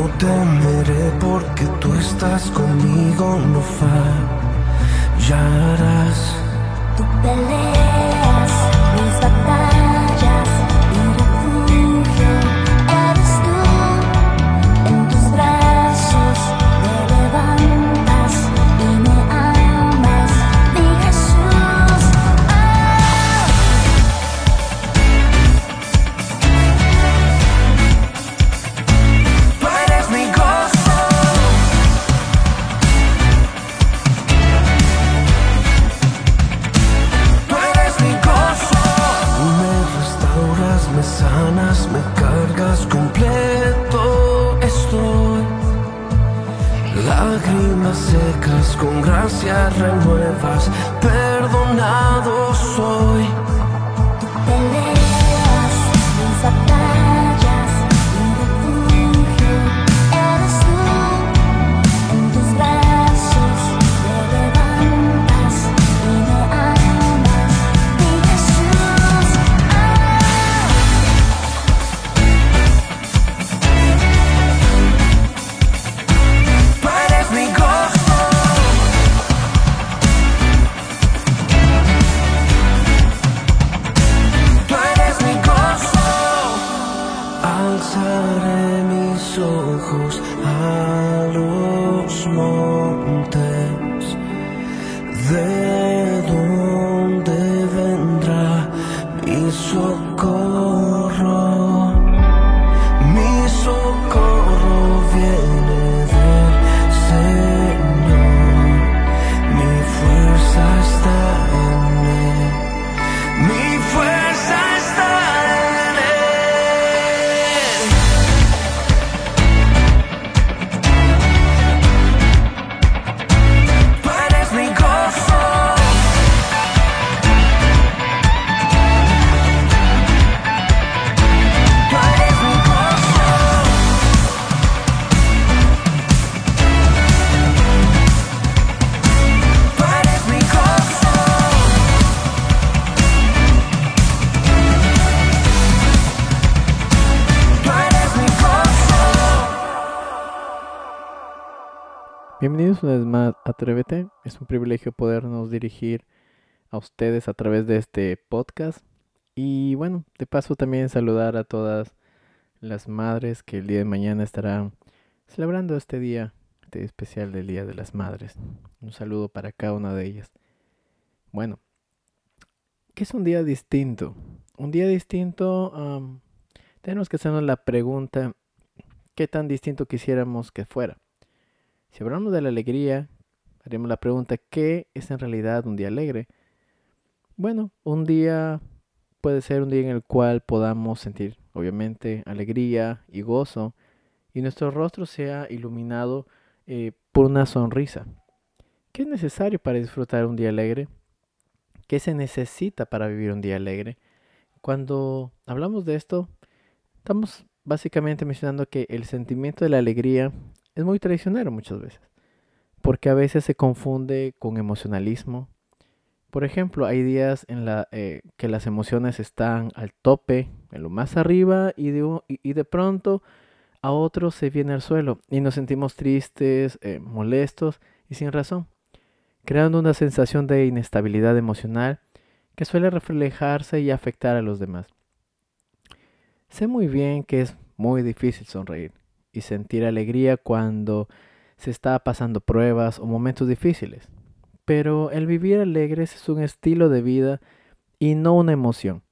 No temeré porque tú estás conmigo, no fallarás. Tú peleas Lágrimas secas con gracia renuevas. Perdonado soy. ¿De Bienvenidos una vez más a Atrévete. Es un privilegio podernos dirigir a ustedes a través de este podcast. Y bueno, de paso también saludar a todas las madres que el día de mañana estarán celebrando este día este especial del Día de las Madres. Un saludo para cada una de ellas. Bueno, ¿qué es un día distinto? Un día distinto, tenemos que hacernos la pregunta, ¿qué tan distinto quisiéramos que fuera? Si hablamos de la alegría, haremos la pregunta, ¿qué es en realidad un día alegre? Bueno, un día puede ser un día en el cual podamos sentir, obviamente, alegría y gozo, y nuestro rostro sea iluminado eh, por una sonrisa. ¿Qué es necesario para disfrutar un día alegre? ¿Qué se necesita para vivir un día alegre? Cuando hablamos de esto, estamos básicamente mencionando que el sentimiento de la alegría es muy traicionero muchas veces, porque a veces se confunde con emocionalismo. Por ejemplo, hay días en la eh, que las emociones están al tope, en lo más arriba, y de, y de pronto a otros se viene al suelo y nos sentimos tristes, eh, molestos y sin razón, creando una sensación de inestabilidad emocional que suele reflejarse y afectar a los demás. Sé muy bien que es muy difícil sonreír y sentir alegría cuando se está pasando pruebas o momentos difíciles. Pero el vivir alegres es un estilo de vida y no una emoción.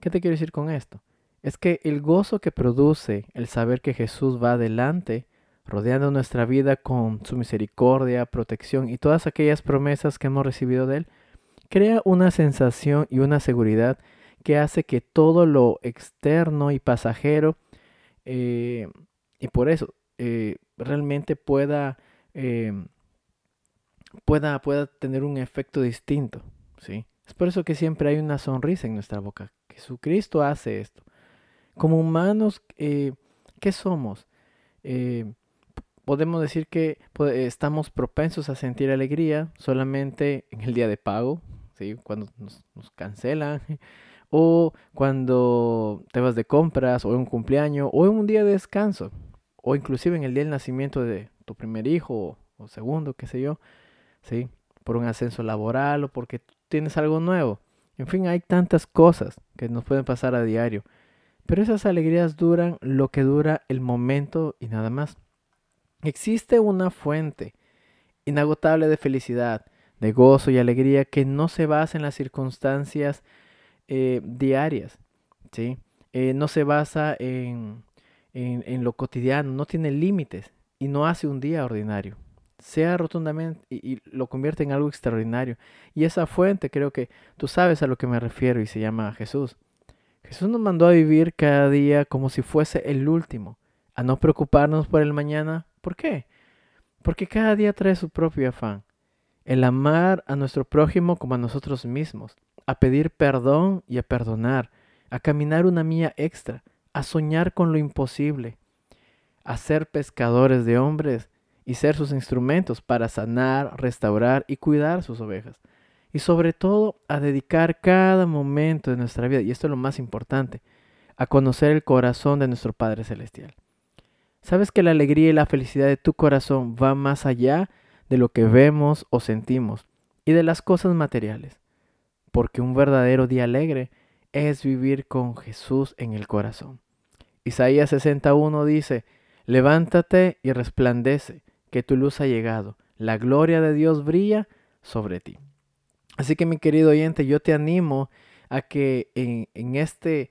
¿Qué te quiero decir con esto? Es que el gozo que produce el saber que Jesús va adelante rodeando nuestra vida con su misericordia, protección y todas aquellas promesas que hemos recibido de Él, crea una sensación y una seguridad que hace que todo lo externo y pasajero, eh, y por eso, eh, realmente pueda, eh, pueda, pueda tener un efecto distinto, ¿sí? Es por eso que siempre hay una sonrisa en nuestra boca. Jesucristo hace esto. Como humanos, ¿qué somos? podemos decir que estamos propensos a sentir alegría solamente en el día de pago, ¿sí? cuando nos, nos, cancelan, o cuando te vas de compras, o en un cumpleaños, o en un día de descanso, o inclusive en el día del nacimiento de tu primer hijo o, segundo, qué sé yo, ¿sí? por un ascenso laboral o porque tienes algo nuevo. En fin, hay tantas cosas que nos pueden pasar a diario. Pero esas alegrías duran lo que dura el momento y nada más. Existe una fuente inagotable de felicidad, de gozo y alegría que no se basa en las circunstancias eh, diarias, ¿sí? Eh, no se basa en, en, lo cotidiano, no tiene límites y no hace un día ordinario. Sea rotundamente y, y, lo convierte en algo extraordinario. Y esa fuente creo que tú sabes a lo que me refiero y se llama Jesús. Jesús nos mandó a vivir cada día como si fuese el último, a no preocuparnos por el mañana, ¿Por qué? Porque cada día trae su propio afán. El amar a nuestro prójimo como a nosotros mismos, a pedir perdón y a perdonar, a caminar una mía extra, a soñar con lo imposible, a ser pescadores de hombres y ser sus instrumentos para sanar, restaurar y cuidar sus ovejas. Y sobre todo a dedicar cada momento de nuestra vida, y esto es lo más importante, a conocer el corazón de nuestro Padre Celestial. Sabes que la alegría y la felicidad de tu corazón va más allá de lo que vemos o sentimos y de las cosas materiales, porque un verdadero día alegre es vivir con Jesús en el corazón. Isaías 61 dice, levántate y resplandece, que tu luz ha llegado, la gloria de Dios brilla sobre ti. Así que mi querido oyente, yo te animo a que en, este,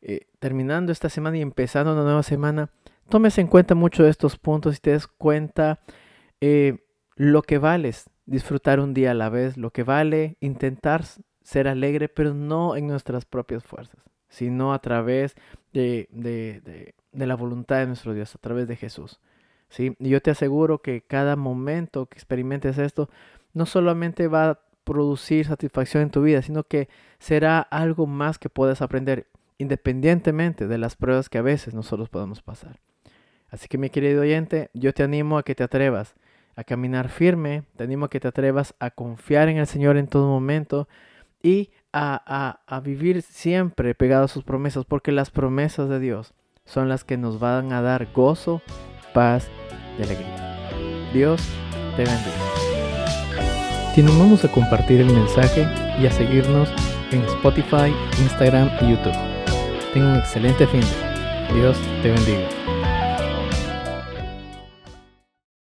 eh, terminando esta semana y empezando una nueva semana, tomes en cuenta mucho de estos puntos y te des cuenta eh, lo que vale disfrutar un día a la vez, lo que vale intentar ser alegre, pero no en nuestras propias fuerzas, sino a través de, de, de, la voluntad de nuestro Dios, a través de Jesús. ¿sí? Y yo te aseguro que cada momento que experimentes esto, no solamente va a producir satisfacción en tu vida, sino que será algo más que puedas aprender, independientemente de las pruebas que a veces nosotros podemos pasar. Así que mi querido oyente, yo te animo a que te atrevas a caminar firme, te animo a que te atrevas a confiar en el Señor en todo momento y a, a, vivir siempre pegado a sus promesas, porque las promesas de Dios son las que nos van a dar gozo, paz y alegría. Dios te bendiga. Te animamos a compartir el mensaje y a seguirnos en Spotify, Instagram y YouTube. Tenga un excelente fin. Dios te bendiga.